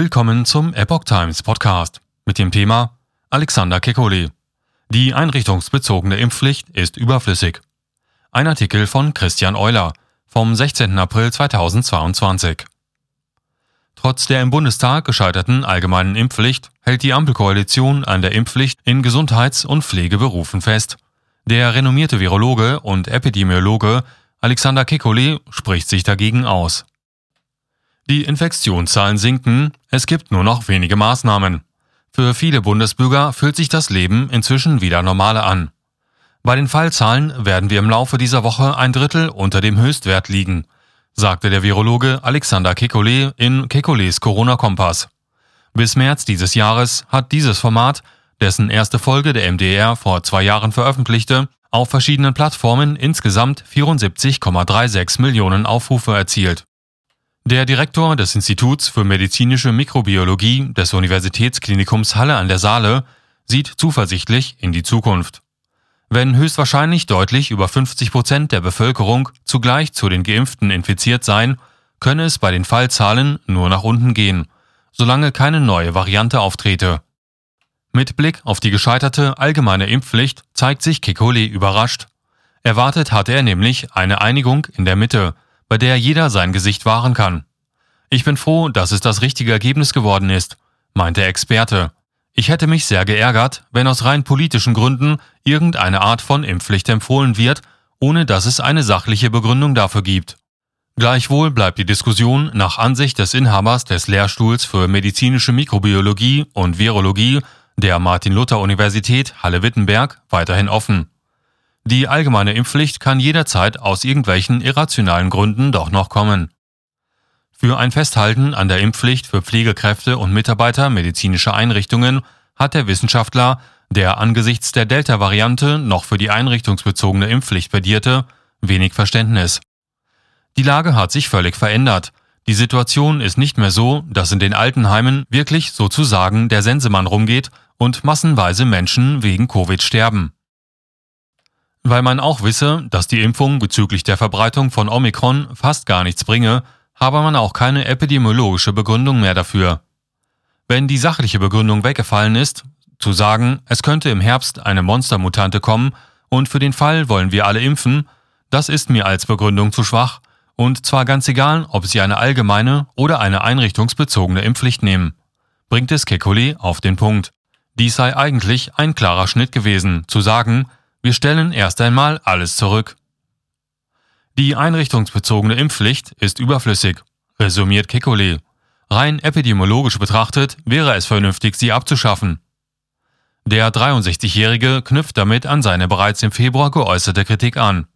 Willkommen zum Epoch Times Podcast mit dem Thema Alexander Kekulé. Die einrichtungsbezogene Impfpflicht ist überflüssig. Ein Artikel von Christian Euler vom 16. April 2022. Trotz der im Bundestag gescheiterten allgemeinen Impfpflicht hält die Ampelkoalition an der Impfpflicht in Gesundheits- und Pflegeberufen fest. Der renommierte Virologe und Epidemiologe Alexander Kekulé spricht sich dagegen aus. Die Infektionszahlen sinken, es gibt nur noch wenige Maßnahmen. Für viele Bundesbürger fühlt sich das Leben inzwischen wieder normaler an. Bei den Fallzahlen werden wir im Laufe dieser Woche ein Drittel unter dem Höchstwert liegen, sagte der Virologe Alexander Kekulé in Kekulés Corona-Kompass. Bis März dieses Jahres hat dieses Format, dessen erste Folge der MDR vor zwei Jahren veröffentlichte, auf verschiedenen Plattformen insgesamt 74,36 Millionen Aufrufe erzielt. Der Direktor des Instituts für medizinische Mikrobiologie des Universitätsklinikums Halle an der Saale sieht zuversichtlich in die Zukunft. Wenn höchstwahrscheinlich deutlich über 50 Prozent der Bevölkerung zugleich zu den Geimpften infiziert seien, könne es bei den Fallzahlen nur nach unten gehen, solange keine neue Variante auftrete. Mit Blick auf die gescheiterte allgemeine Impfpflicht zeigt sich Kekulé überrascht. Erwartet hatte er nämlich eine Einigung in der Mitte, bei der jeder sein Gesicht wahren kann. Ich bin froh, dass es das richtige Ergebnis geworden ist, meint der Experte. Ich hätte mich sehr geärgert, wenn aus rein politischen Gründen irgendeine Art von Impfpflicht empfohlen wird, ohne dass es eine sachliche Begründung dafür gibt. Gleichwohl bleibt die Diskussion nach Ansicht des Inhabers des Lehrstuhls für medizinische Mikrobiologie und Virologie der Martin-Luther-Universität Halle-Wittenberg weiterhin offen. Die allgemeine Impfpflicht kann jederzeit aus irgendwelchen irrationalen Gründen doch noch kommen. Für ein Festhalten an der Impfpflicht für Pflegekräfte und Mitarbeiter medizinischer Einrichtungen hat der Wissenschaftler, der angesichts der Delta-Variante noch für die einrichtungsbezogene Impfpflicht plädierte, wenig Verständnis. Die Lage hat sich völlig verändert. Die Situation ist nicht mehr so, dass in den Altenheimen wirklich sozusagen der Sensemann rumgeht und massenweise Menschen wegen Covid sterben. Weil man auch wisse, dass die Impfung bezüglich der Verbreitung von Omikron fast gar nichts bringe, habe man auch keine epidemiologische Begründung mehr dafür. Wenn die sachliche Begründung weggefallen ist, zu sagen, es könnte im Herbst eine Monstermutante kommen und für den Fall wollen wir alle impfen, das ist mir als Begründung zu schwach, und zwar ganz egal, ob Sie eine allgemeine oder eine einrichtungsbezogene Impfpflicht nehmen. Bringt es Kekulé auf den Punkt. Dies sei eigentlich ein klarer Schnitt gewesen, zu sagen, wir stellen erst einmal alles zurück. Die einrichtungsbezogene Impfpflicht ist überflüssig, resümiert Kekulé. Rein epidemiologisch betrachtet wäre es vernünftig, sie abzuschaffen. Der 63-Jährige knüpft damit an seine bereits im Februar geäußerte Kritik an.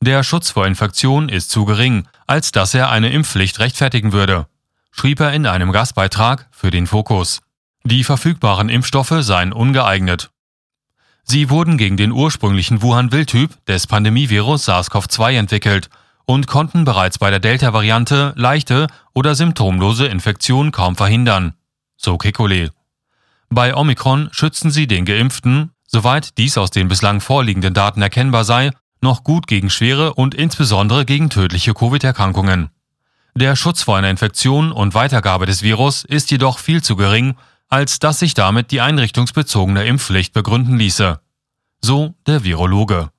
Der Schutz vor Infektion ist zu gering, als dass er eine Impfpflicht rechtfertigen würde, schrieb er in einem Gastbeitrag für den Fokus. Die verfügbaren Impfstoffe seien ungeeignet. Sie wurden gegen den ursprünglichen Wuhan-Wildtyp des Pandemievirus SARS-CoV-2 entwickelt und konnten bereits bei der Delta-Variante leichte oder symptomlose Infektionen kaum verhindern, so Kekulé. Bei Omikron schützen sie den Geimpften, soweit dies aus den bislang vorliegenden Daten erkennbar sei, noch gut gegen schwere und insbesondere gegen tödliche Covid-Erkrankungen. Der Schutz vor einer Infektion und Weitergabe des Virus ist jedoch viel zu gering, als dass sich damit die einrichtungsbezogene Impfpflicht begründen ließe. So der Virologe.